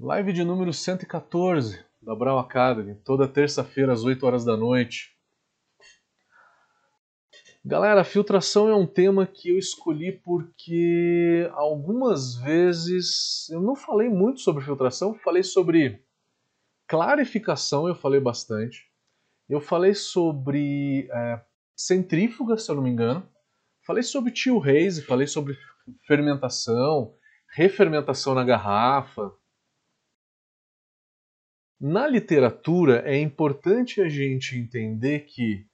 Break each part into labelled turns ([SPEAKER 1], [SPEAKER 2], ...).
[SPEAKER 1] Live de número 114 da Brown Academy, toda terça-feira às 8 horas da noite. Galera, filtração é um tema que eu escolhi porque algumas vezes eu não falei muito sobre filtração, falei sobre clarificação, eu falei bastante. Eu falei sobre é, centrífuga, se eu não me engano. Falei sobre tio Reis, falei sobre fermentação, refermentação na garrafa. Na literatura é importante a gente entender que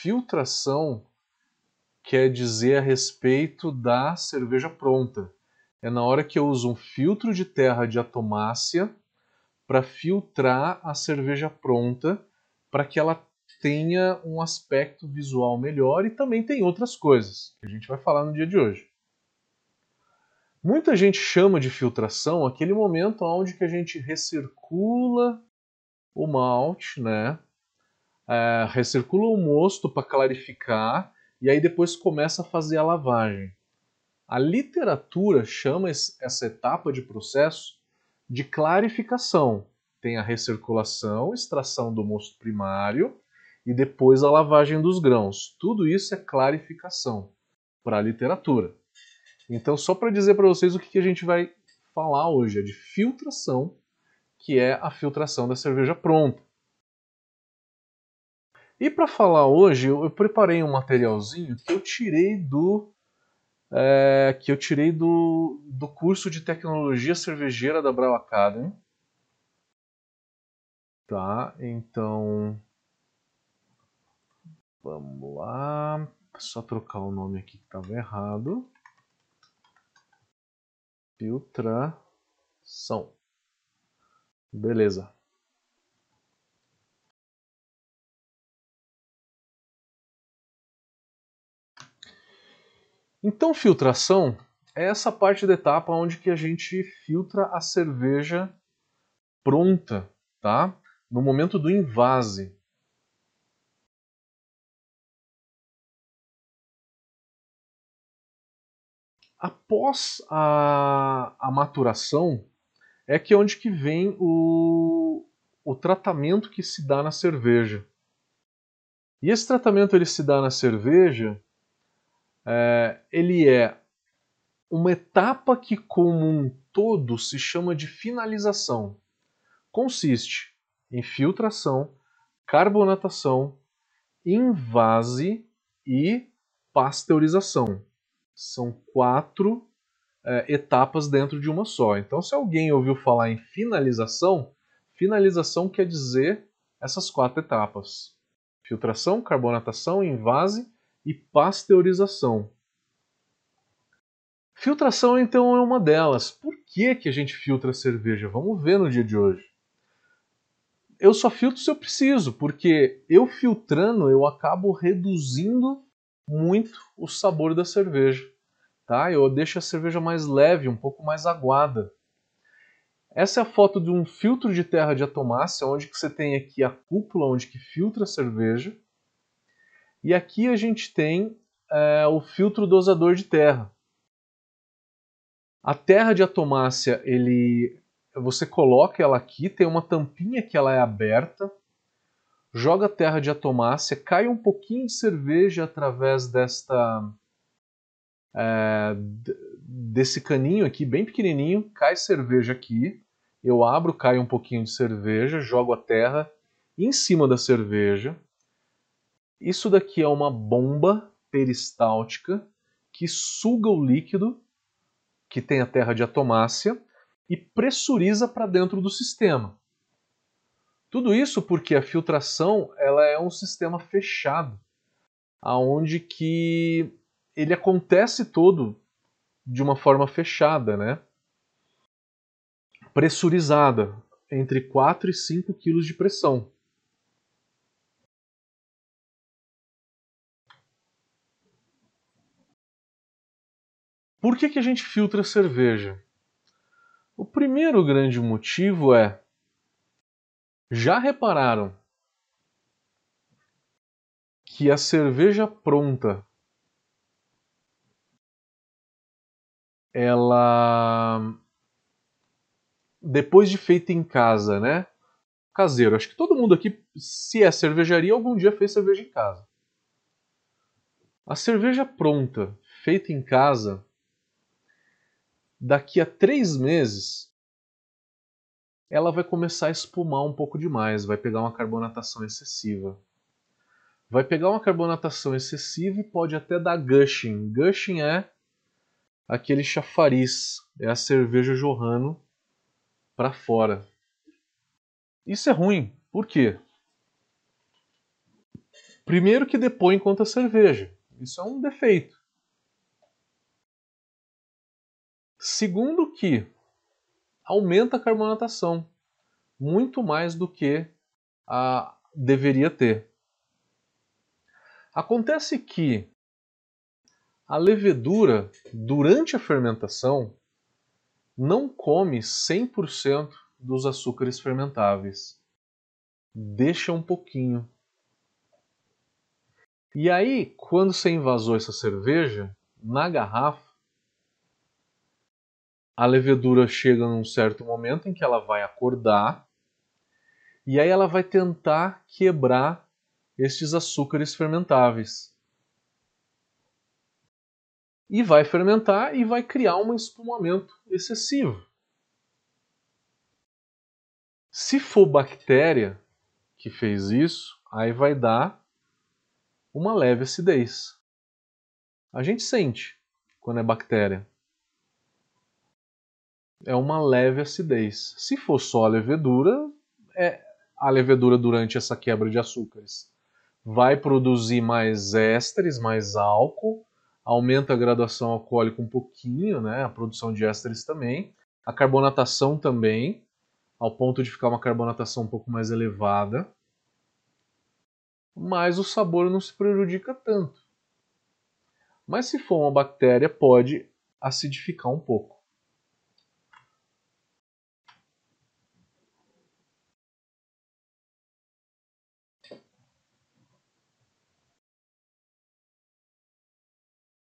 [SPEAKER 1] filtração quer dizer a respeito da cerveja pronta. É na hora que eu uso um filtro de terra de atomácia para filtrar a cerveja pronta, para que ela tenha um aspecto visual melhor e também tem outras coisas que a gente vai falar no dia de hoje. Muita gente chama de filtração aquele momento onde que a gente recircula o malte, né? É, recircula o mosto para clarificar e aí depois começa a fazer a lavagem. A literatura chama essa etapa de processo de clarificação. Tem a recirculação, extração do mosto primário e depois a lavagem dos grãos. Tudo isso é clarificação para a literatura. Então, só para dizer para vocês o que a gente vai falar hoje, é de filtração, que é a filtração da cerveja pronta. E para falar hoje, eu, preparei um materialzinho que eu tirei do é, que eu tirei do, do curso de tecnologia cervejeira da Brau Academy. Tá, então vamos lá, só trocar o nome aqui que estava errado filtração. Beleza. Então, filtração é essa parte da etapa onde que a gente filtra a cerveja pronta, tá? No momento do invase. Após a, a maturação, é que é onde que vem o, o tratamento que se dá na cerveja. E esse tratamento ele se dá na cerveja, é, ele é uma etapa que como um todo se chama de finalização. Consiste em filtração, carbonatação, invase e pasteurização. São quatro é, etapas dentro de uma só. Então, se alguém ouviu falar em finalização, finalização quer dizer essas quatro etapas: filtração, carbonatação, invase e pasteurização. Filtração, então, é uma delas. Por que, que a gente filtra cerveja? Vamos ver no dia de hoje. Eu só filtro se eu preciso, porque eu filtrando eu acabo reduzindo muito o sabor da cerveja. Tá? Eu deixo a cerveja mais leve, um pouco mais aguada. Essa é a foto de um filtro de terra de atomácia, onde que você tem aqui a cúpula onde que filtra a cerveja. E aqui a gente tem é, o filtro dosador de terra. A terra de atomácia, ele, você coloca ela aqui, tem uma tampinha que ela é aberta, joga a terra de atomácia, cai um pouquinho de cerveja através desta é, desse caninho aqui, bem pequenininho, cai cerveja aqui, eu abro, cai um pouquinho de cerveja, jogo a terra em cima da cerveja. Isso daqui é uma bomba peristáltica que suga o líquido que tem a terra de atomácia e pressuriza para dentro do sistema. Tudo isso porque a filtração ela é um sistema fechado, aonde que ele acontece todo de uma forma fechada, né? Pressurizada, entre 4 e 5 kg de pressão. Por que, que a gente filtra cerveja? O primeiro grande motivo é: já repararam que a cerveja pronta ela depois de feito em casa, né? Caseiro. Acho que todo mundo aqui, se é cervejaria, algum dia fez cerveja em casa. A cerveja pronta, feita em casa, daqui a três meses, ela vai começar a espumar um pouco demais, vai pegar uma carbonatação excessiva. Vai pegar uma carbonatação excessiva e pode até dar gushing. Gushing é aquele chafariz, é a cerveja jorrando para fora. Isso é ruim. Por quê? Primeiro que depõe contra a cerveja. Isso é um defeito. Segundo que aumenta a carbonatação muito mais do que a deveria ter. Acontece que a levedura, durante a fermentação, não come 100% dos açúcares fermentáveis. Deixa um pouquinho. E aí, quando você invasou essa cerveja, na garrafa, a levedura chega num certo momento em que ela vai acordar e aí ela vai tentar quebrar estes açúcares fermentáveis e vai fermentar e vai criar um espumamento excessivo. Se for bactéria que fez isso, aí vai dar uma leve acidez. A gente sente quando é bactéria. É uma leve acidez. Se for só a levedura, é a levedura durante essa quebra de açúcares vai produzir mais ésteres, mais álcool, aumenta a graduação alcoólica um pouquinho, né? A produção de ésteres também, a carbonatação também, ao ponto de ficar uma carbonatação um pouco mais elevada. Mas o sabor não se prejudica tanto. Mas se for uma bactéria, pode acidificar um pouco.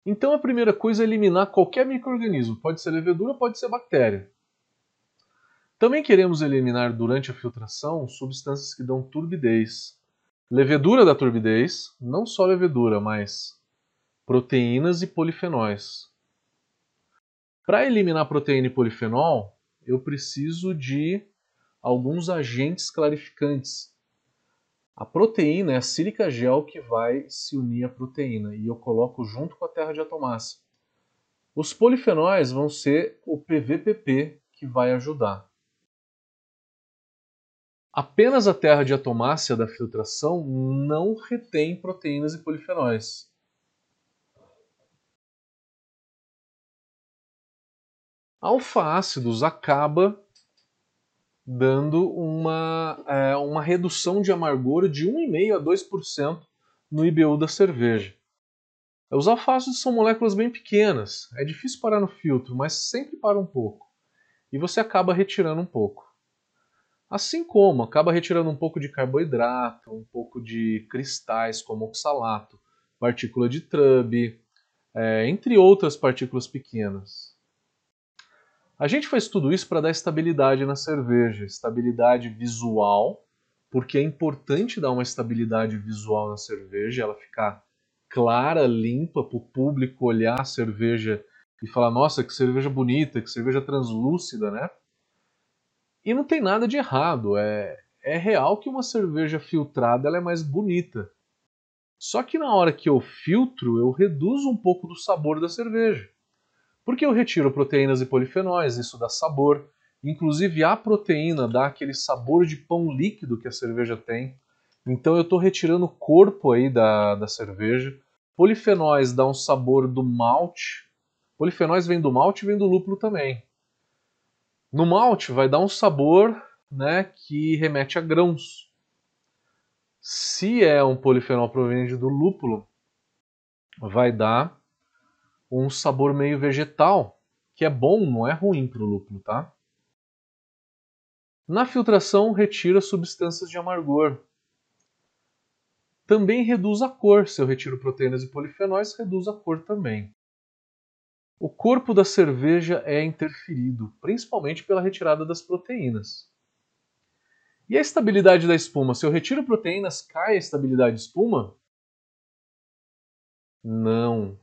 [SPEAKER 1] Então a primeira coisa é eliminar qualquer microorganismo, pode ser levedura, pode ser bactéria. Também queremos eliminar durante a filtração substâncias que dão turbidez. Levedura dá turbidez, não só levedura, mas proteínas e polifenóis. Para eliminar proteína e polifenol, eu preciso de alguns agentes clarificantes a proteína é a sílica gel que vai se unir à proteína e eu coloco junto com a terra de atomácia. Os polifenóis vão ser o PVPP que vai ajudar. Apenas a terra de atomácia da filtração não retém proteínas e polifenóis. Alfa-ácidos acaba dando uma, é, uma redução de amargor de 1,5% a 2% no IBU da cerveja. Os alfácidos são moléculas bem pequenas, é difícil parar no filtro, mas sempre para um pouco. E você acaba retirando um pouco. Assim como acaba retirando um pouco de carboidrato, um pouco de cristais como oxalato, partícula de trub, é, entre outras partículas pequenas. A gente faz tudo isso para dar estabilidade na cerveja, estabilidade visual, porque é importante dar uma estabilidade visual na cerveja, ela ficar clara, limpa, para o público olhar a cerveja e falar: nossa, que cerveja bonita, que cerveja translúcida, né? E não tem nada de errado, é, é real que uma cerveja filtrada ela é mais bonita. Só que na hora que eu filtro, eu reduzo um pouco do sabor da cerveja. Porque eu retiro proteínas e polifenóis, isso dá sabor. Inclusive a proteína dá aquele sabor de pão líquido que a cerveja tem. Então eu estou retirando o corpo aí da, da cerveja. Polifenóis dá um sabor do malte. Polifenóis vem do malte e vem do lúpulo também. No malte vai dar um sabor né, que remete a grãos. Se é um polifenol proveniente do lúpulo, vai dar um sabor meio vegetal, que é bom, não é ruim para o lúpulo, tá? Na filtração, retira substâncias de amargor. Também reduz a cor. Se eu retiro proteínas e polifenóis, reduz a cor também. o corpo da cerveja é interferido, principalmente pela retirada das proteínas. E a estabilidade da espuma? Se eu retiro proteínas, cai a estabilidade de espuma? Não.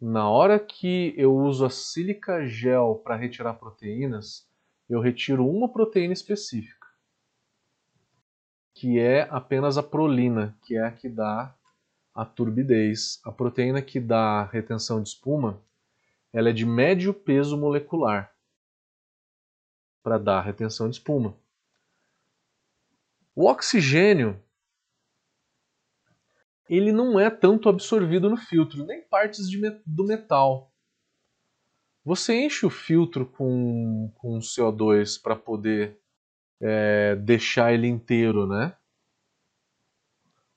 [SPEAKER 1] Na hora que eu uso a sílica gel para retirar proteínas, eu retiro uma proteína específica, que é apenas a prolina, que é a que dá a turbidez. A proteína que dá retenção de espuma, ela é de médio peso molecular para dar retenção de espuma. O oxigênio ele não é tanto absorvido no filtro, nem partes de, do metal. Você enche o filtro com, com CO2 para poder é, deixar ele inteiro, né?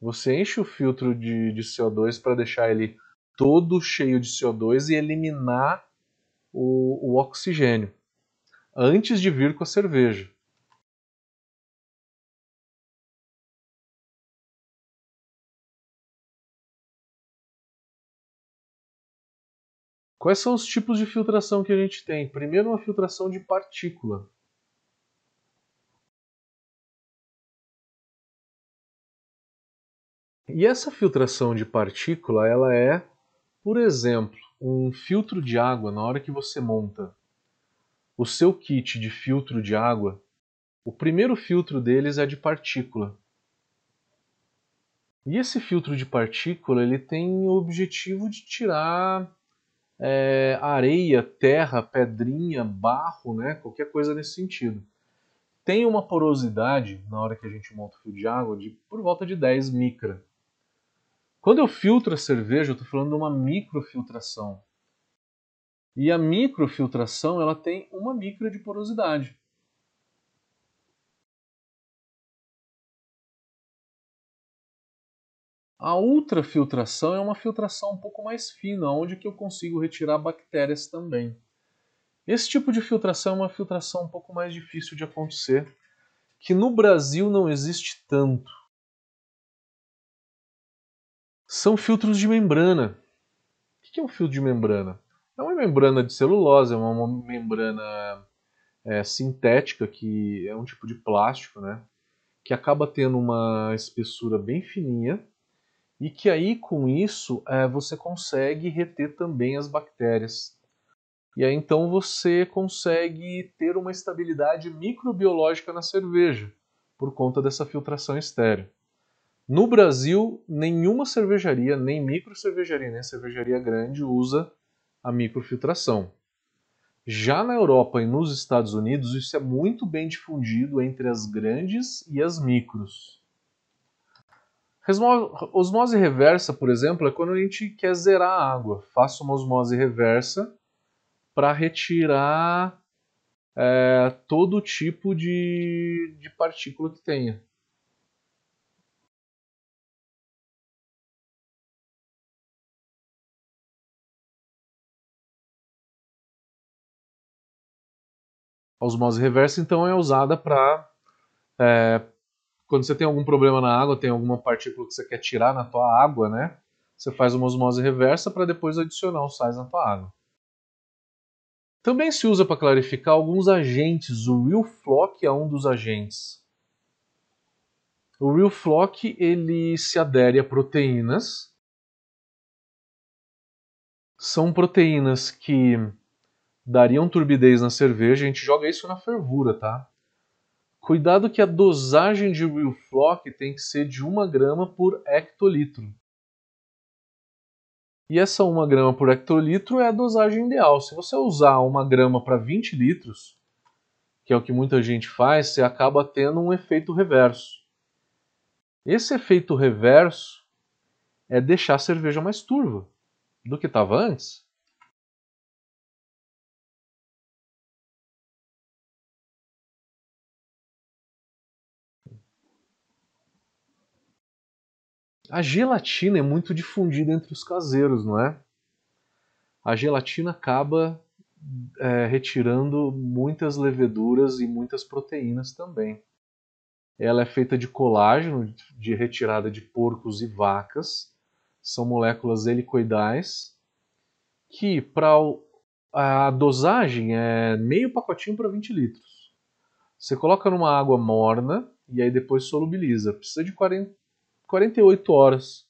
[SPEAKER 1] Você enche o filtro de, de CO2 para deixar ele todo cheio de CO2 e eliminar o, o oxigênio antes de vir com a cerveja. Quais são os tipos de filtração que a gente tem? Primeiro, uma filtração de partícula. E essa filtração de partícula, ela é, por exemplo, um filtro de água na hora que você monta o seu kit de filtro de água, o primeiro filtro deles é de partícula. E esse filtro de partícula ele tem o objetivo de tirar é, areia, terra, pedrinha, barro, né, qualquer coisa nesse sentido. Tem uma porosidade na hora que a gente monta o fio de água de por volta de 10 micra. Quando eu filtro a cerveja, eu estou falando de uma microfiltração. E a microfiltração ela tem uma micra de porosidade. A ultrafiltração é uma filtração um pouco mais fina, onde que eu consigo retirar bactérias também. Esse tipo de filtração é uma filtração um pouco mais difícil de acontecer, que no Brasil não existe tanto. São filtros de membrana. O que é um filtro de membrana? É uma membrana de celulose, é uma membrana é, sintética, que é um tipo de plástico, né? Que acaba tendo uma espessura bem fininha e que aí com isso é, você consegue reter também as bactérias. E aí então você consegue ter uma estabilidade microbiológica na cerveja por conta dessa filtração estéreo. No Brasil, nenhuma cervejaria, nem micro cervejaria, nem cervejaria grande usa a microfiltração. Já na Europa e nos Estados Unidos, isso é muito bem difundido entre as grandes e as micros. Osmose reversa, por exemplo, é quando a gente quer zerar a água. Faço uma osmose reversa para retirar é, todo tipo de, de partícula que tenha. A osmose reversa, então, é usada para é, quando você tem algum problema na água, tem alguma partícula que você quer tirar na tua água, né? Você faz uma osmose reversa para depois adicionar o sais na tua água. Também se usa para clarificar alguns agentes. O Real Flock é um dos agentes. O Real Flock ele se adere a proteínas. São proteínas que dariam turbidez na cerveja. A gente joga isso na fervura, tá? Cuidado que a dosagem de Real Flock tem que ser de 1 grama por hectolitro. E essa 1 grama por hectolitro é a dosagem ideal. Se você usar 1 grama para 20 litros, que é o que muita gente faz, você acaba tendo um efeito reverso. Esse efeito reverso é deixar a cerveja mais turva do que estava antes. A gelatina é muito difundida entre os caseiros, não é? A gelatina acaba é, retirando muitas leveduras e muitas proteínas também. Ela é feita de colágeno, de retirada de porcos e vacas. São moléculas helicoidais que para a dosagem é meio pacotinho para 20 litros. Você coloca numa água morna e aí depois solubiliza. Precisa de 40, 48 horas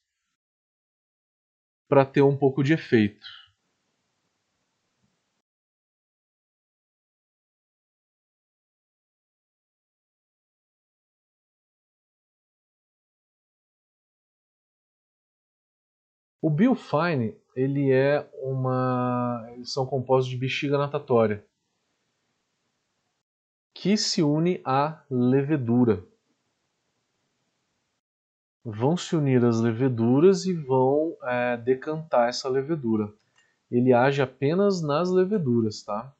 [SPEAKER 1] para ter um pouco de efeito. O Biofine, ele é uma. Eles são compostos de bexiga natatória que se une à levedura. Vão se unir as leveduras e vão é, decantar essa levedura. Ele age apenas nas leveduras, tá?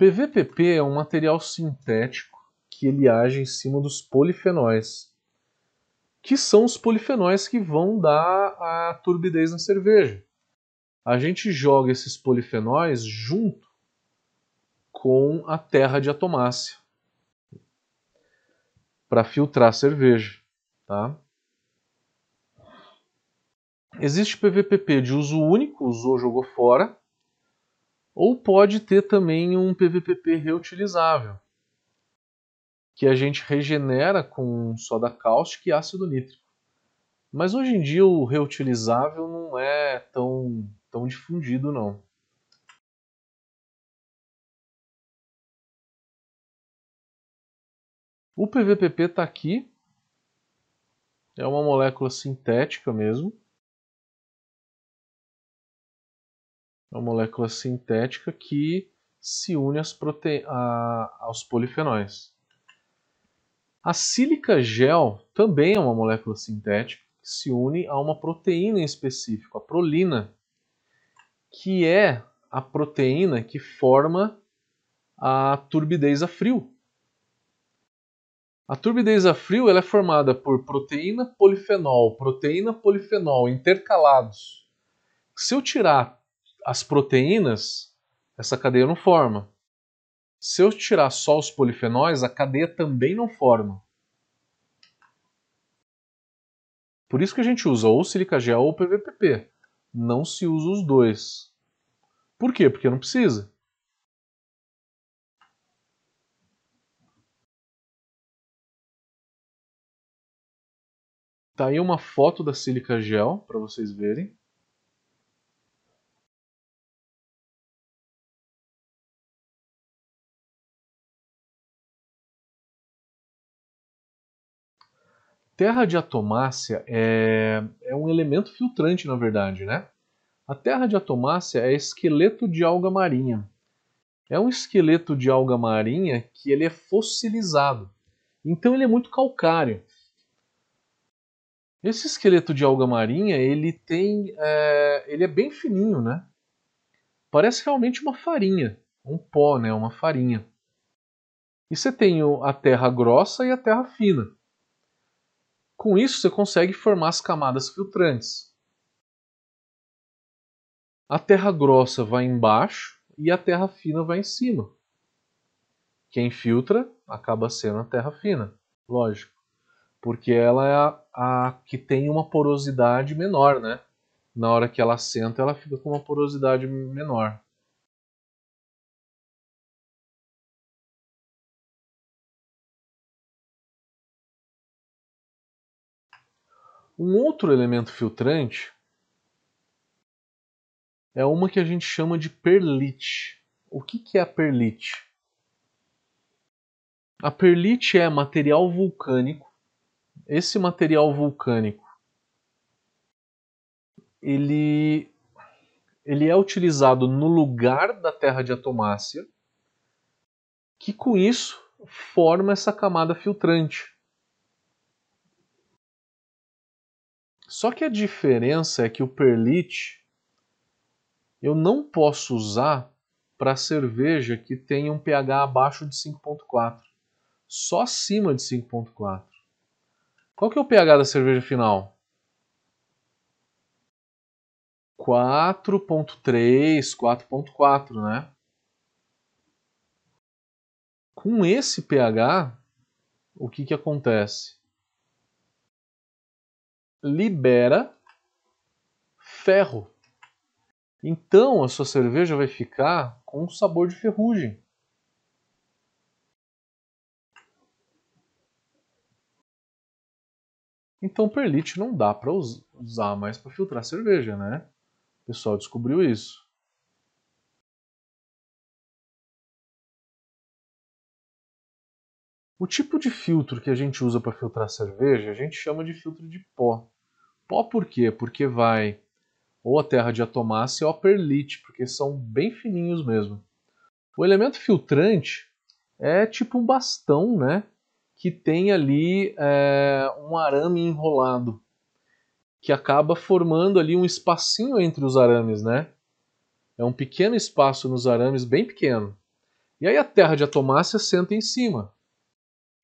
[SPEAKER 1] PVPP é um material sintético que ele age em cima dos polifenóis, que são os polifenóis que vão dar a turbidez na cerveja. A gente joga esses polifenóis junto com a terra de atomácia para filtrar cerveja, tá? Existe PVPP de uso único, usou, jogou fora, ou pode ter também um PVPP reutilizável, que a gente regenera com soda cáustica e ácido nítrico. Mas hoje em dia o reutilizável não é tão, tão difundido não. O PVPP está aqui, é uma molécula sintética mesmo. É uma molécula sintética que se une às prote... a... aos polifenóis. A sílica gel também é uma molécula sintética que se une a uma proteína em específico, a prolina, que é a proteína que forma a turbidez a frio. A turbidez a frio ela é formada por proteína polifenol, proteína polifenol intercalados. Se eu tirar as proteínas, essa cadeia não forma. Se eu tirar só os polifenóis, a cadeia também não forma. Por isso que a gente usa ou silica gel ou PVPP. Não se usa os dois. Por quê? Porque não precisa. Tá aí uma foto da silica gel para vocês verem. terra de atomácia é, é um elemento filtrante, na verdade, né? A terra de atomácia é esqueleto de alga marinha. É um esqueleto de alga marinha que ele é fossilizado. Então ele é muito calcário. Esse esqueleto de alga marinha, ele tem, é, ele é bem fininho, né? Parece realmente uma farinha, um pó, né? Uma farinha. E você tem a terra grossa e a terra fina. Com isso, você consegue formar as camadas filtrantes. A terra grossa vai embaixo e a terra fina vai em cima. Quem filtra acaba sendo a terra fina, lógico, porque ela é a, a que tem uma porosidade menor, né? Na hora que ela senta, ela fica com uma porosidade menor. Um outro elemento filtrante é uma que a gente chama de perlite. O que, que é a perlite? A perlite é material vulcânico. Esse material vulcânico ele, ele é utilizado no lugar da terra de atomácia, que com isso forma essa camada filtrante. Só que a diferença é que o perlite eu não posso usar para cerveja que tenha um pH abaixo de 5.4. Só acima de 5.4. Qual que é o pH da cerveja final? 4.3, 4.4, né? Com esse pH, o que, que acontece? libera ferro. Então a sua cerveja vai ficar com um sabor de ferrugem. Então perlite não dá para usar mais para filtrar cerveja, né? O pessoal descobriu isso. O tipo de filtro que a gente usa para filtrar cerveja, a gente chama de filtro de pó. Pó por quê? Porque vai ou a terra de atomácia ou a perlite, porque são bem fininhos mesmo. O elemento filtrante é tipo um bastão, né? Que tem ali é, um arame enrolado, que acaba formando ali um espacinho entre os arames, né? É um pequeno espaço nos arames, bem pequeno. E aí a terra de atomácia senta em cima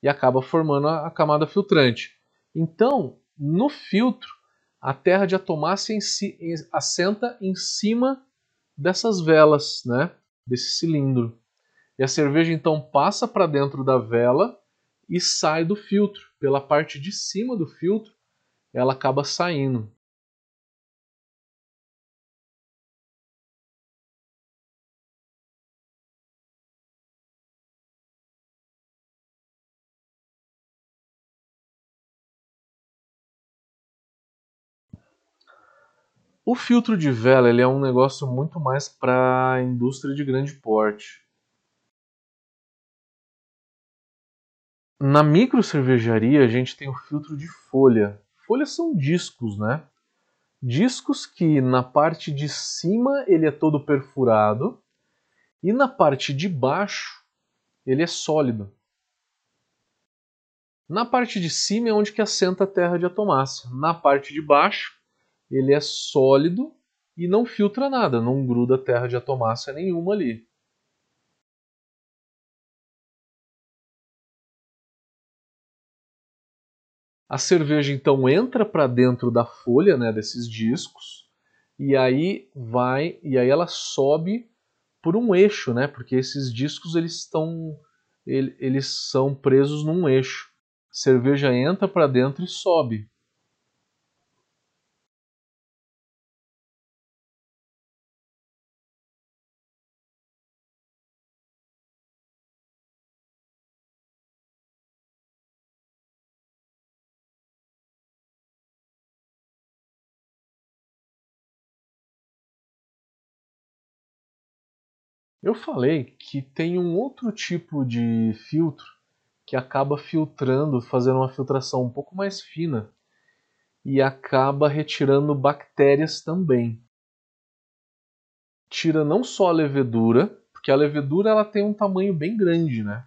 [SPEAKER 1] e acaba formando a, a camada filtrante. Então, no filtro, a terra de atomácia em si, em, assenta em cima dessas velas, né? desse cilindro. E a cerveja então passa para dentro da vela e sai do filtro. Pela parte de cima do filtro, ela acaba saindo. O filtro de vela ele é um negócio muito mais para a indústria de grande porte. Na micro cervejaria a gente tem o filtro de folha. Folhas são discos, né? Discos que na parte de cima ele é todo perfurado e na parte de baixo ele é sólido. Na parte de cima é onde que assenta a terra de atomácia. Na parte de baixo ele é sólido e não filtra nada, não gruda terra de atomácia nenhuma ali. A cerveja então entra para dentro da folha, né, desses discos, e aí vai, e aí ela sobe por um eixo, né? Porque esses discos eles estão eles são presos num eixo. A cerveja entra para dentro e sobe. Eu falei que tem um outro tipo de filtro que acaba filtrando, fazendo uma filtração um pouco mais fina e acaba retirando bactérias também. Tira não só a levedura, porque a levedura ela tem um tamanho bem grande, né?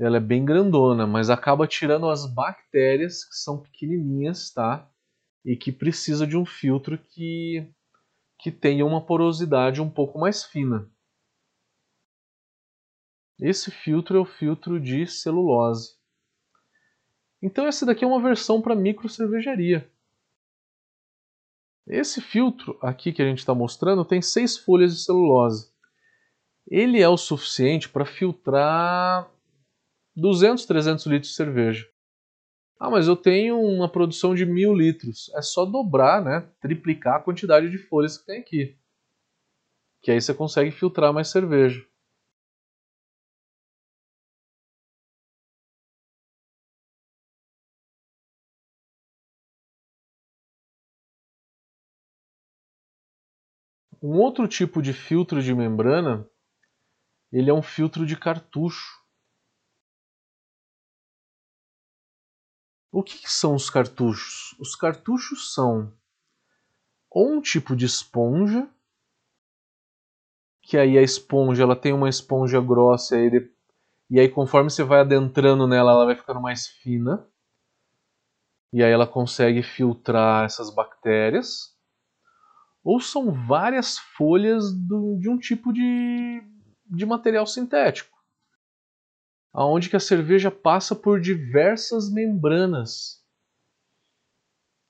[SPEAKER 1] Ela é bem grandona, mas acaba tirando as bactérias que são pequenininhas, tá? E que precisa de um filtro que que tenha uma porosidade um pouco mais fina. Esse filtro é o filtro de celulose. Então essa daqui é uma versão para micro cervejaria. Esse filtro aqui que a gente está mostrando tem seis folhas de celulose. Ele é o suficiente para filtrar 200, 300 litros de cerveja. Ah, mas eu tenho uma produção de mil litros. É só dobrar, né? Triplicar a quantidade de folhas que tem aqui. Que aí você consegue filtrar mais cerveja. Um outro tipo de filtro de membrana, ele é um filtro de cartucho. O que, são os cartuchos? Os cartuchos são ou um tipo de esponja, que aí a esponja ela tem uma esponja grossa e aí, e aí conforme você vai adentrando nela ela vai ficando mais fina e aí ela consegue filtrar essas bactérias ou são várias folhas do, de um tipo de, de material sintético, aonde que a cerveja passa por diversas membranas,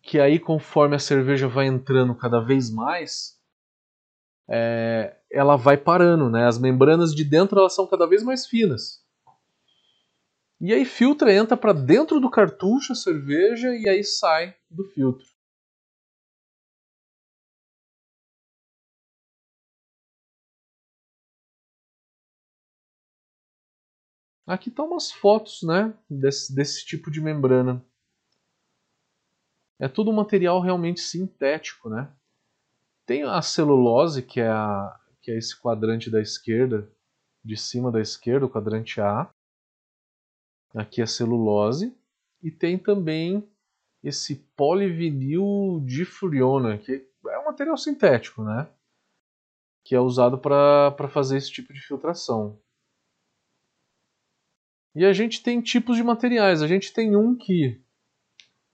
[SPEAKER 1] que aí conforme a cerveja vai entrando cada vez mais, é, ela vai parando, né? As membranas de dentro elas são cada vez mais finas. E aí filtra, entra para dentro do cartucho a cerveja e aí sai do filtro. Aqui estão tá umas fotos né, desse, desse tipo de membrana. É tudo material realmente sintético, né? Tem a celulose, que é, a, que é esse quadrante da esquerda, de cima da esquerda, o quadrante A. Aqui é celulose. E tem também esse polivinil difuriona, que é um material sintético, né? Que é usado para fazer esse tipo de filtração. E a gente tem tipos de materiais. A gente tem um que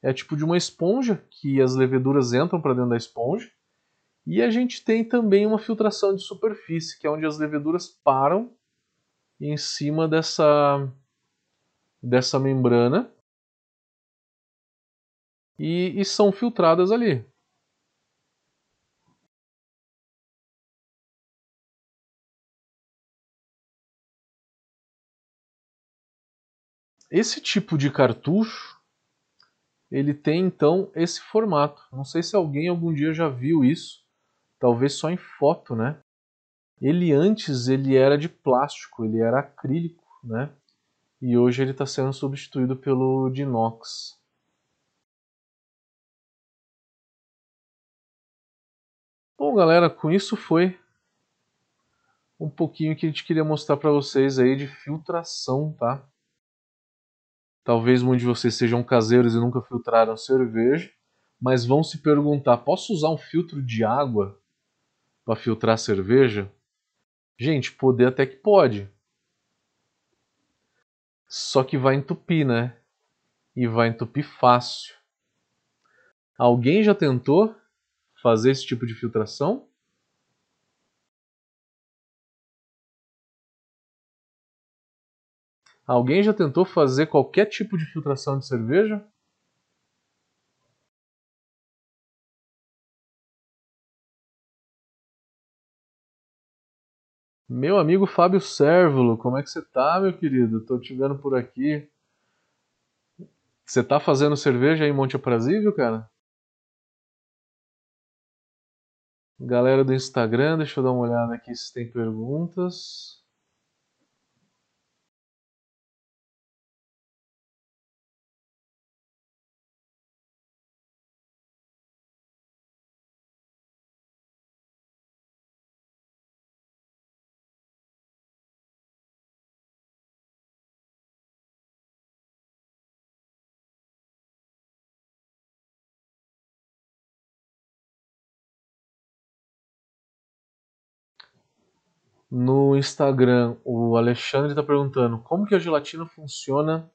[SPEAKER 1] é tipo de uma esponja, que as leveduras entram para dentro da esponja. E a gente tem também uma filtração de superfície, que é onde as leveduras param em cima dessa, dessa membrana e, e são filtradas ali. Esse tipo de cartucho, ele tem então esse formato. Não sei se alguém algum dia já viu isso, talvez só em foto, né? Ele antes ele era de plástico, ele era acrílico, né? E hoje ele está sendo substituído pelo de inox. Bom, galera, com isso foi um pouquinho que a gente queria mostrar para vocês aí de filtração, tá? Talvez muitos de vocês sejam caseiros e nunca filtraram cerveja, mas vão se perguntar: posso usar um filtro de água para filtrar cerveja? Gente, poder até que pode. Só que vai entupir, né? E vai entupir fácil. Alguém já tentou fazer esse tipo de filtração? Alguém já tentou fazer qualquer tipo de filtração de cerveja? Meu amigo Fábio Sérvulo, como é que você tá, meu querido? Tô te vendo por aqui. Você tá fazendo cerveja aí em Monte Aprazível, cara? Galera do Instagram, deixa eu dar uma olhada aqui se tem perguntas. No Instagram, o Alexandre está perguntando como que a gelatina funciona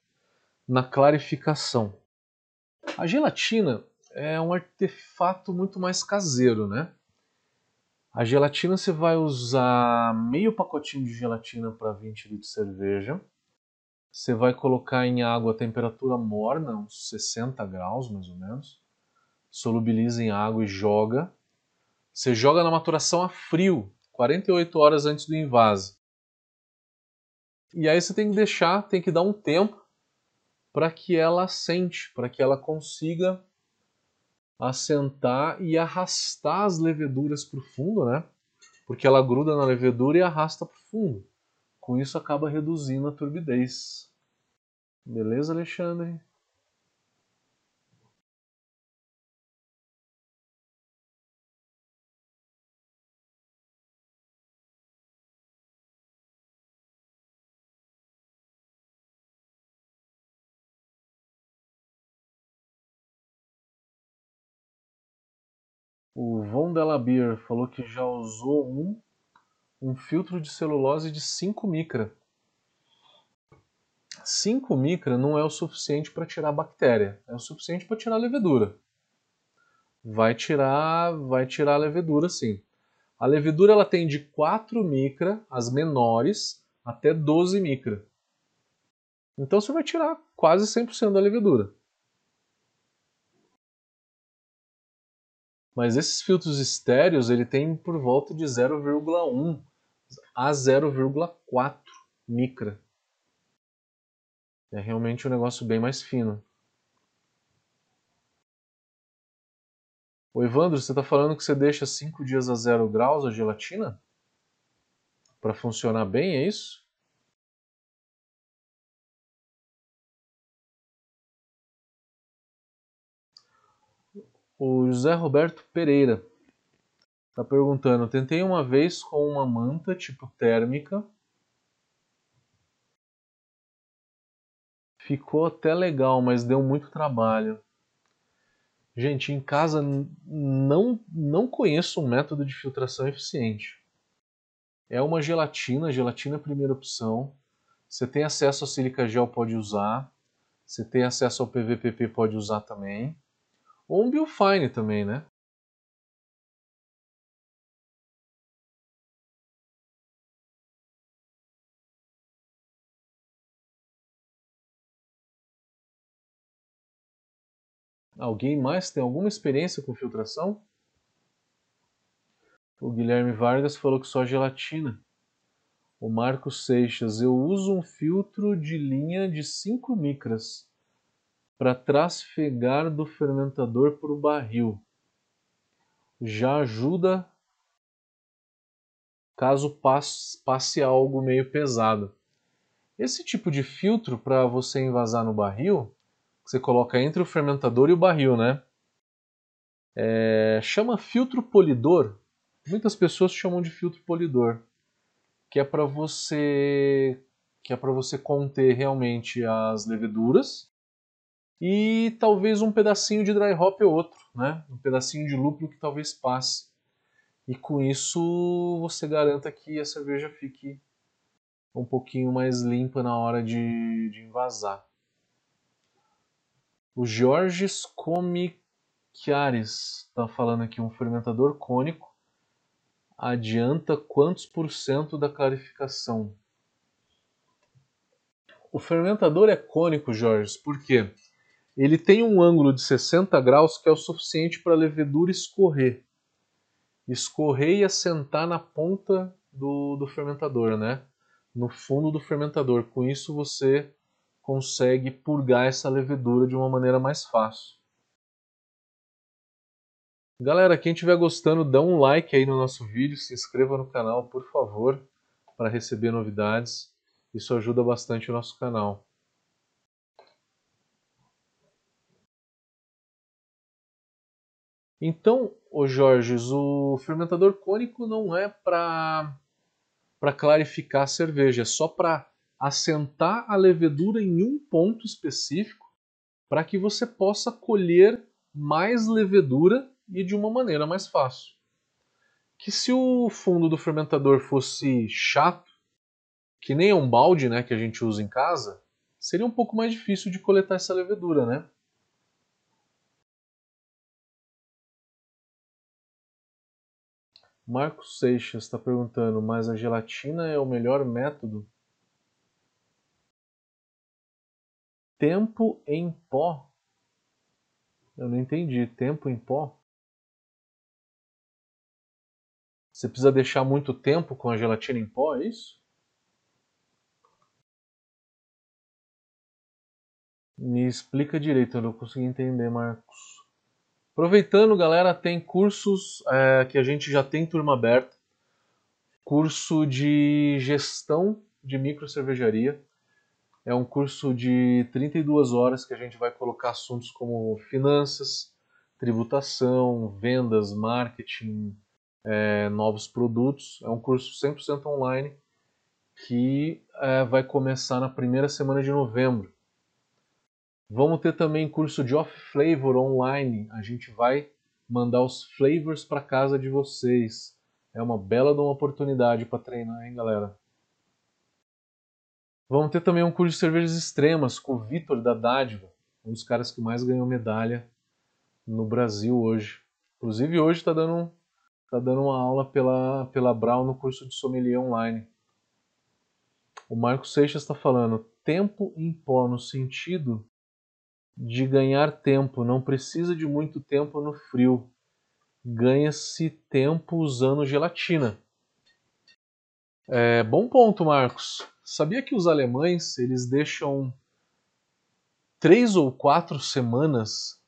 [SPEAKER 1] na clarificação. A gelatina é um artefato muito mais caseiro, né? A gelatina você vai usar meio pacotinho de gelatina para 20 litros de cerveja. Você vai colocar em água a temperatura morna, uns 60 graus mais ou menos. Solubiliza em água e joga. Você joga na maturação a frio, 48 horas antes do invase. E aí você tem que deixar, tem que dar um tempo para que ela assente, para que ela consiga assentar e arrastar as leveduras para o fundo, né? Porque ela gruda na levedura e arrasta para o fundo. Com isso acaba reduzindo a turbidez. Beleza, Alexandre? O Von Beer falou que já usou um, um filtro de celulose de 5 micra. 5 micra não é o suficiente para tirar a bactéria, é o suficiente para tirar a levedura. Vai tirar, vai tirar a levedura sim. A levedura ela tem de 4 micra, as menores, até 12 micra. Então você vai tirar quase 100% da levedura. Mas esses filtros estéreos ele tem por volta de 0,1 a 0,4 micra. É realmente um negócio bem mais fino. O Evandro, você está falando que você deixa 5 dias a 0 graus a gelatina? Para funcionar bem, é isso? O José Roberto Pereira está perguntando: tentei uma vez com uma manta tipo térmica. Ficou até legal, mas deu muito trabalho. Gente, em casa não, não conheço um método de filtração eficiente. É uma gelatina, gelatina é a primeira opção. Você tem acesso a sílica gel, pode usar. Você tem acesso ao PVPP, pode usar também. Ou um Biofine também, né? Alguém mais tem alguma experiência com filtração? O Guilherme Vargas falou que só gelatina. O Marcos Seixas, eu uso um filtro de linha de 5 micras para trasfegar do fermentador para o barril. Já ajuda caso passe, algo meio pesado. Esse tipo de filtro para você envasar no barril você coloca entre o fermentador e o barril, né? É, chama filtro polidor. Muitas pessoas chamam de filtro polidor, que é para você que é para você conter realmente as leveduras e talvez um pedacinho de dry hop ou outro, né? Um pedacinho de lúpulo que talvez passe. E com isso você garanta que a cerveja fique um pouquinho mais limpa na hora de, de envasar. O Georges Comichiares está falando aqui, um fermentador cônico adianta quantos por cento da clarificação? O fermentador é cônico, Jorge, porque ele tem um ângulo de 60 graus que é o suficiente para a levedura escorrer. Escorrer e assentar na ponta do, do fermentador, né? No fundo do fermentador. Com isso você consegue purgar essa levedura de uma maneira mais fácil. Galera, quem estiver gostando, dá um like aí no nosso vídeo, se inscreva no canal, por favor, para receber novidades. Isso ajuda bastante o nosso canal. Então, o Jorge, o fermentador cônico não é para clarificar a cerveja, é só para assentar a levedura em um ponto específico para que você possa colher mais levedura e de uma maneira mais fácil. Que se o fundo do fermentador fosse chato, que nem é um balde né, que a gente usa em casa, seria um pouco mais difícil de coletar essa levedura, né? Marcos Seixas está perguntando, mas a gelatina é o melhor método Tempo em pó? Eu não entendi. Tempo em pó? Você precisa deixar muito tempo com a gelatina em pó, é isso? Me explica direito, eu não consegui entender, Marcos. Aproveitando, galera, tem cursos é, que a gente já tem turma aberta. Curso de gestão de micro cervejaria. É um curso de 32 horas que a gente vai colocar assuntos como finanças, tributação, vendas, marketing, é, novos produtos. É um curso 100% online que é, vai começar na primeira semana de novembro. Vamos ter também curso de off flavor online. A gente vai mandar os flavors para casa de vocês. É uma bela uma oportunidade para treinar, hein, galera? Vamos ter também um curso de cervejas extremas com o Vitor da Dádiva, um dos caras que mais ganhou medalha no Brasil hoje. Inclusive hoje está dando, tá dando uma aula pela, pela Brown no curso de sommelier online. O Marco Seixas está falando tempo em pó no sentido de ganhar tempo. Não precisa de muito tempo no frio. Ganha-se tempo usando gelatina. É, bom ponto, Marcos. Sabia que os alemães eles deixam três ou quatro semanas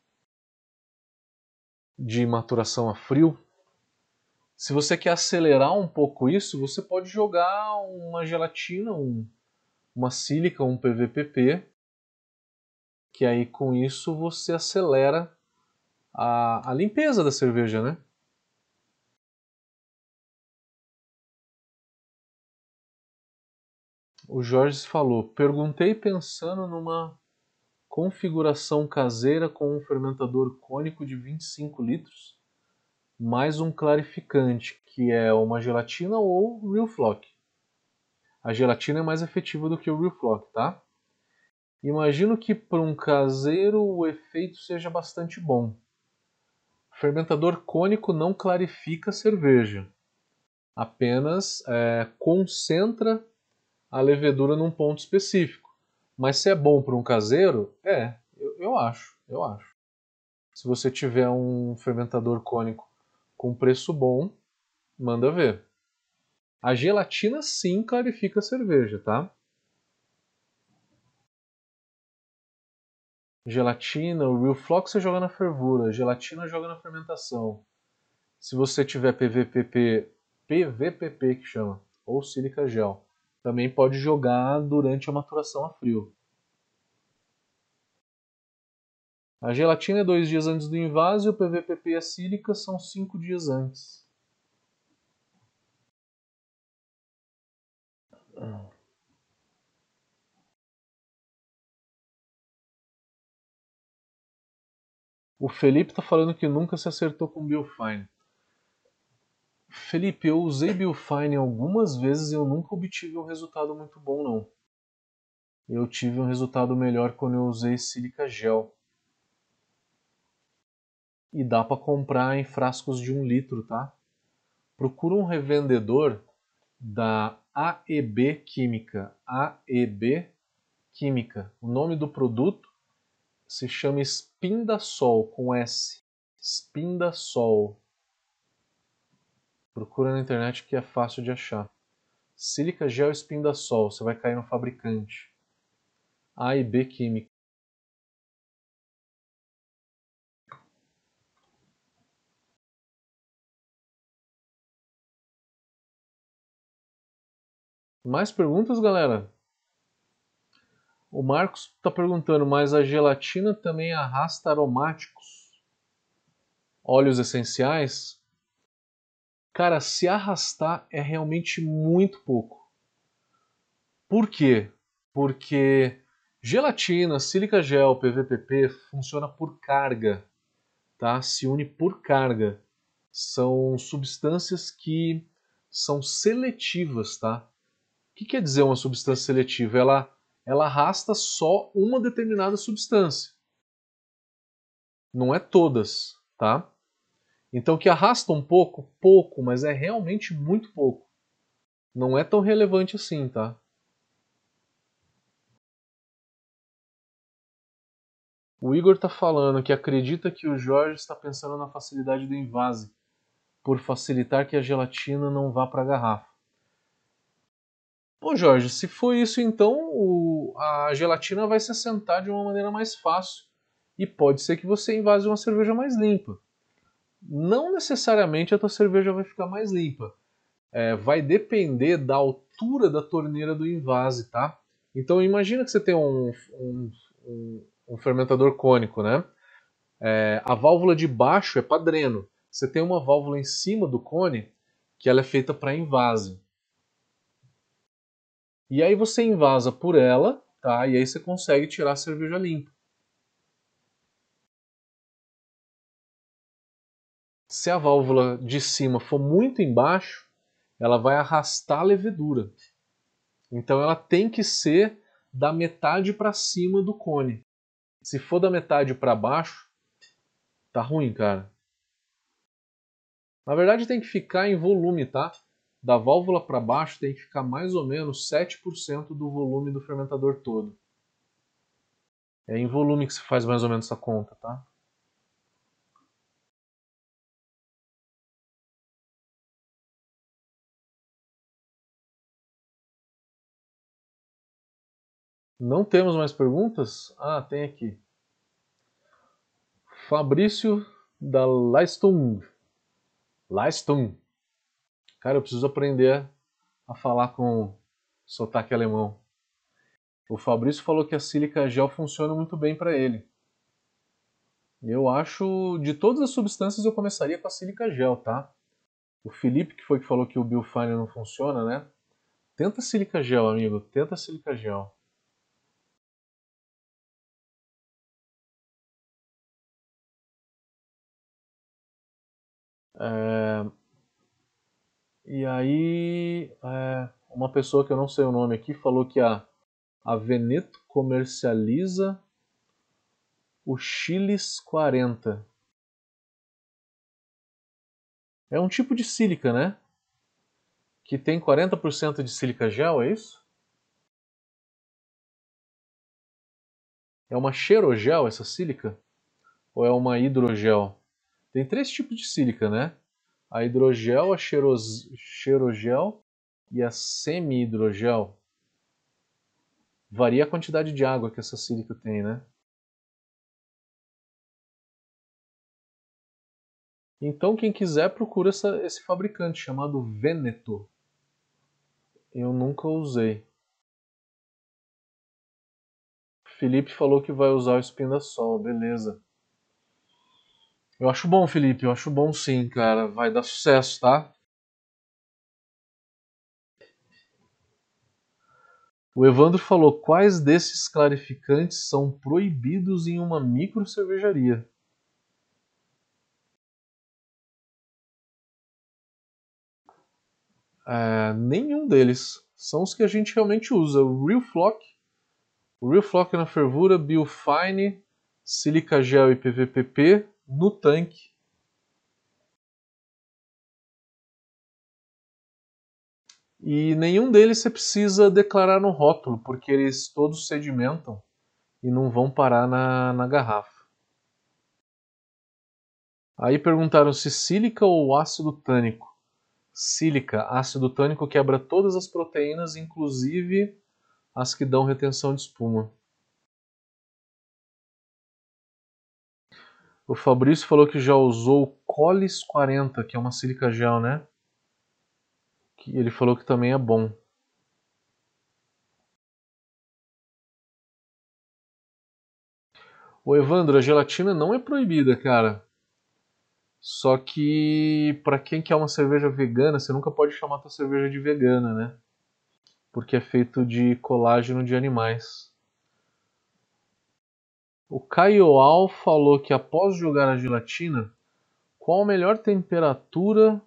[SPEAKER 1] de maturação a frio. Se você quer acelerar um pouco isso, você pode jogar uma gelatina, um, uma sílica, um PVPP, que aí com isso você acelera a, a limpeza da cerveja, né? O Jorge falou: perguntei pensando numa configuração caseira com um fermentador cônico de 25 litros, mais um clarificante, que é uma gelatina ou Real Flock. A gelatina é mais efetiva do que o Real Flock, tá? Imagino que para um caseiro o efeito seja bastante bom. Fermentador cônico não clarifica a cerveja, apenas é, concentra a levedura num ponto específico. Mas se é bom para um caseiro, é, eu, eu acho, eu acho. Se você tiver um fermentador cônico com preço bom, manda ver. A gelatina sim clarifica a cerveja, tá? Gelatina, o Real Flock você joga na fervura, gelatina joga na fermentação. Se você tiver PVPP, PVPP que chama, ou sílica gel, também pode jogar durante a maturação a frio. A gelatina é dois dias antes do invase e o PVPP e a sílica são cinco dias antes. O Felipe está falando que nunca se acertou com Biofine. Felipe, eu usei Biofine algumas vezes e eu nunca obtive um resultado muito bom, não. Eu tive um resultado melhor quando eu usei Silica Gel. E dá para comprar em frascos de um litro, tá? Procura um revendedor da AEB Química. AEB Química. O nome do produto se chama Spindasol, com S. Spindasol. Procura na internet que é fácil de achar. Sílica gel espinda-sol, você vai cair no fabricante. A e B química. Mais perguntas, galera? O Marcos está perguntando, mas a gelatina também arrasta aromáticos? Óleos essenciais? Cara, se arrastar é realmente muito pouco. Por quê? Porque gelatina, sílica gel, PVPP funciona por carga, tá? Se une por carga. São substâncias que são seletivas, tá? O que quer dizer uma substância seletiva? Ela, ela arrasta só uma determinada substância. Não é todas, tá? Então, que arrasta um pouco, pouco, mas é realmente muito pouco. Não é tão relevante assim, tá? O Igor está falando que acredita que o Jorge está pensando na facilidade do invase, por facilitar que a gelatina não vá para a garrafa. Pô, Jorge, se for isso, então o, a gelatina vai se assentar de uma maneira mais fácil e pode ser que você invase uma cerveja mais limpa não necessariamente a tua cerveja vai ficar mais limpa. É, vai depender da altura da torneira do invase, tá? Então imagina que você tem um, um, um, um fermentador cônico, né? É, a válvula de baixo é padreno. Você tem uma válvula em cima do cone que ela é feita para invase. E aí você invasa por ela, tá? E aí você consegue tirar a cerveja limpa. se a válvula de cima for muito embaixo, ela vai arrastar a levedura. Então ela tem que ser da metade para cima do cone. Se for da metade para baixo, tá ruim, cara. Na verdade tem que ficar em volume, tá? Da válvula para baixo tem que ficar mais ou menos 7% do volume do fermentador todo. É em volume que se faz mais ou menos essa conta, tá? Não temos mais perguntas? Ah, tem aqui. Fabrício da Leistung. Leistung. Cara, eu preciso aprender a falar com sotaque alemão. O Fabrício falou que a sílica gel funciona muito bem para ele. Eu acho, de todas as substâncias, eu começaria com a sílica gel, tá? O Felipe, que foi que falou que o Biofine não funciona, né? Tenta sílica gel, amigo. Tenta sílica gel. É... E aí, é... uma pessoa que eu não sei o nome aqui falou que a, a Veneto comercializa o Chiles 40. É um tipo de sílica, né? Que tem 40% de sílica gel, é isso? É uma xerogel essa sílica? Ou é uma hidrogel? Tem três tipos de sílica, né? A hidrogel, a xerogel e a semi-hidrogel. Varia a quantidade de água que essa sílica tem, né? Então, quem quiser, procura essa, esse fabricante chamado Veneto. Eu nunca usei. Felipe falou que vai usar o Spin da Sol, beleza. Eu acho bom, Felipe, eu acho bom sim, cara. Vai dar sucesso, tá? O Evandro falou: quais desses clarificantes são proibidos em uma micro cervejaria? É, nenhum deles. São os que a gente realmente usa. O Real Flock, o Real Flock na fervura, Biofine, Silica Gel e PVPP no tanque. E nenhum deles você precisa declarar no rótulo, porque eles todos sedimentam e não vão parar na, na garrafa. Aí perguntaram se sílica ou ácido tânico sílica, ácido tânico quebra todas as proteínas, inclusive as que dão retenção de espuma. O Fabrício falou que já usou o Colis 40, que é uma sílica gel, né? Que ele falou que também é bom. O Evandro, a gelatina não é proibida, cara. Só que para quem quer uma cerveja vegana, você nunca pode chamar tua cerveja de vegana, né? Porque é feito de colágeno de animais. O Kaioal falou que após jogar a gelatina, qual a melhor temperatura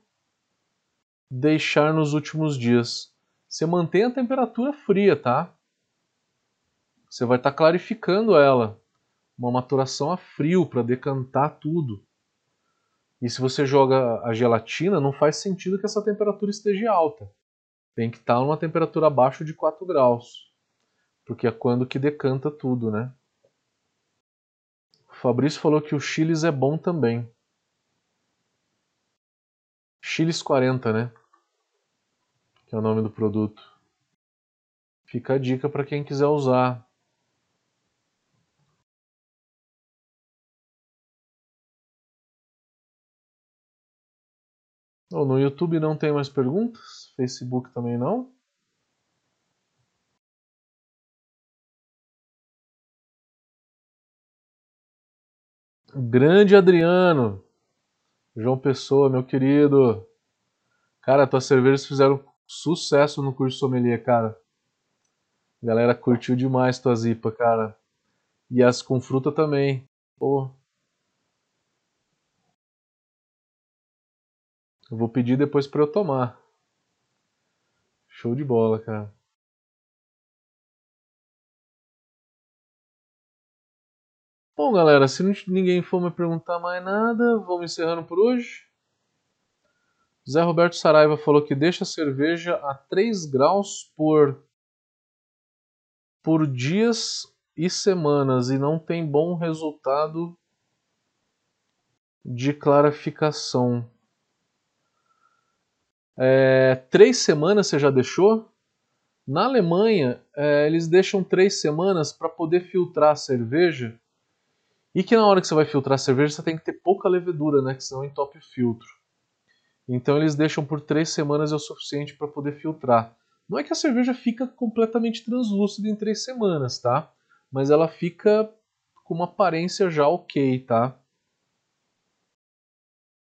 [SPEAKER 1] deixar nos últimos dias? Você mantém a temperatura fria, tá? Você vai estar tá clarificando ela. Uma maturação a frio para decantar tudo. E se você joga a gelatina, não faz sentido que essa temperatura esteja alta. Tem que estar numa temperatura abaixo de 4 graus. Porque é quando que decanta tudo, né? Fabrício falou que o Chiles é bom também. Chiles 40, né? Que é o nome do produto. Fica a dica para quem quiser usar. Oh, no YouTube não tem mais perguntas, Facebook também não. Grande Adriano, João Pessoa, meu querido. Cara, tuas cervejas fizeram sucesso no curso sommelier, cara. A galera curtiu demais tua zipa, cara. E as com fruta também. Pô, Eu vou pedir depois para eu tomar. Show de bola, cara. Bom, galera, se ninguém for me perguntar mais nada, vamos encerrando por hoje. Zé Roberto Saraiva falou que deixa a cerveja a 3 graus por, por dias e semanas e não tem bom resultado de clarificação. É, três semanas você já deixou? Na Alemanha, é, eles deixam três semanas para poder filtrar a cerveja e que na hora que você vai filtrar a cerveja você tem que ter pouca levedura, né? Que senão entope o filtro. Então eles deixam por três semanas é o suficiente para poder filtrar. Não é que a cerveja fica completamente translúcida em três semanas, tá? Mas ela fica com uma aparência já ok, tá?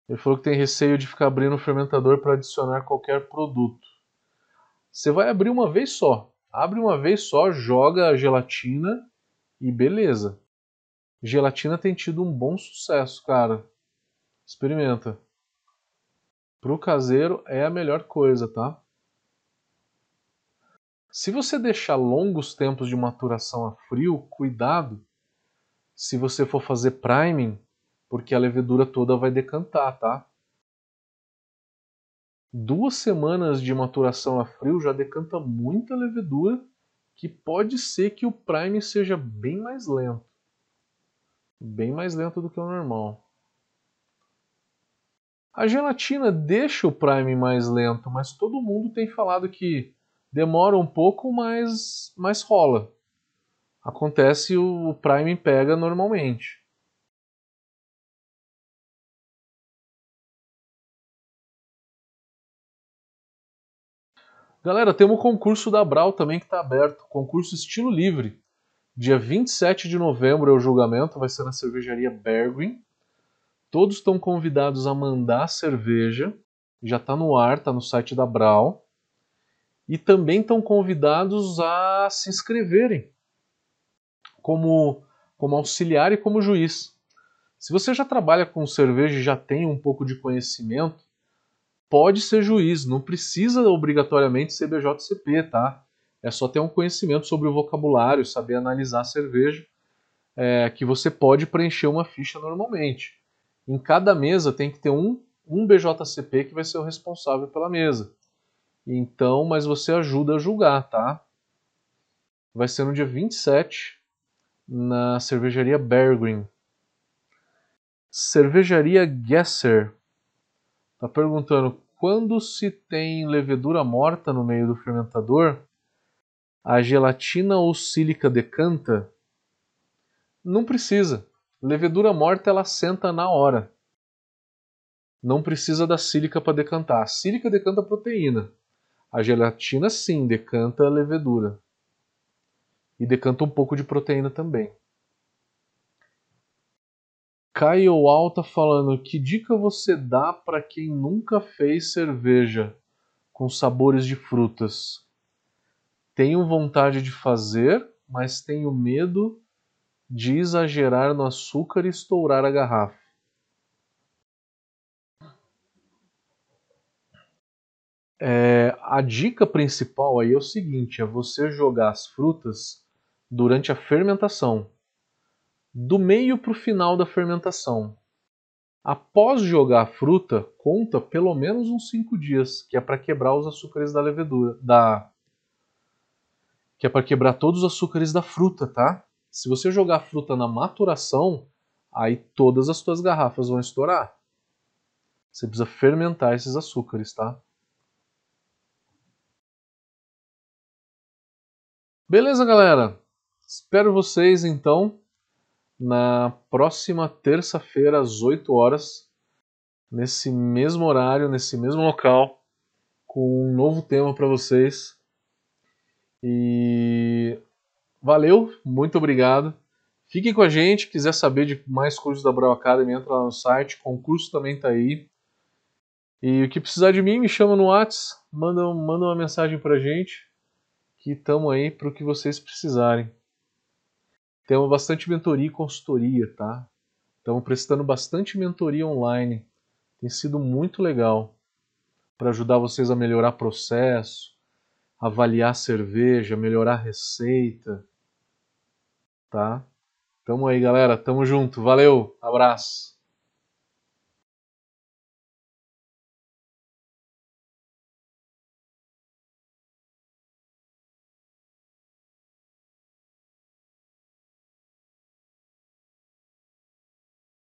[SPEAKER 1] Ele falou que tem receio de ficar abrindo o fermentador para adicionar qualquer produto. Você vai abrir uma vez só. Abre uma vez só, joga a gelatina e beleza. Gelatina tem tido um bom sucesso, cara. Experimenta. Pro caseiro é a melhor coisa, tá? Se você deixar longos tempos de maturação a frio, cuidado se você for fazer priming, porque a levedura toda vai decantar, tá? duas semanas de maturação a frio já decanta muita levedura, que pode ser que o prime seja bem mais lento. Bem mais lento do que o normal. A gelatina deixa o prime mais lento, mas todo mundo tem falado que demora um pouco, mas, mas rola. Acontece o, o prime pega normalmente. Galera, temos o concurso da Brau também que está aberto. Concurso estilo livre. Dia 27 de novembro é o julgamento, vai ser na cervejaria Bergwin. Todos estão convidados a mandar cerveja. Já está no ar, está no site da Brau. E também estão convidados a se inscreverem como, como auxiliar e como juiz. Se você já trabalha com cerveja e já tem um pouco de conhecimento, pode ser juiz, não precisa obrigatoriamente ser BJCP, tá? É só ter um conhecimento sobre o vocabulário, saber analisar a cerveja, é, que você pode preencher uma ficha normalmente. Em cada mesa tem que ter um, um BJCP que vai ser o responsável pela mesa. Então, mas você ajuda a julgar, tá? Vai ser no dia 27, na cervejaria Bergrin. Cervejaria Gesser Está perguntando quando se tem levedura morta no meio do fermentador, a gelatina ou sílica decanta? Não precisa. Levedura morta ela senta na hora. Não precisa da sílica para decantar. A sílica decanta a proteína. A gelatina sim decanta a levedura. E decanta um pouco de proteína também. Caio Alta falando: que dica você dá para quem nunca fez cerveja com sabores de frutas? Tenho vontade de fazer, mas tenho medo de exagerar no açúcar e estourar a garrafa. É, a dica principal aí é o seguinte: é você jogar as frutas durante a fermentação do meio para o final da fermentação. Após jogar a fruta, conta pelo menos uns 5 dias, que é para quebrar os açúcares da levedura, da que é para quebrar todos os açúcares da fruta, tá? Se você jogar a fruta na maturação, aí todas as suas garrafas vão estourar. Você precisa fermentar esses açúcares, tá? Beleza, galera? Espero vocês então na próxima terça-feira, às 8 horas, nesse mesmo horário, nesse mesmo local, com um novo tema para vocês. E valeu, muito obrigado. Fiquem com a gente, quiser saber de mais cursos da Brau Academy, entra lá no site, concurso também está aí. E o que precisar de mim, me chama no WhatsApp, manda, manda uma mensagem pra gente, que estamos aí para o que vocês precisarem. Temos bastante mentoria e consultoria, tá? Estamos prestando bastante mentoria online. Tem sido muito legal para ajudar vocês a melhorar processo, avaliar cerveja, melhorar receita, tá? Tamo aí, galera. Tamo junto. Valeu. Abraço.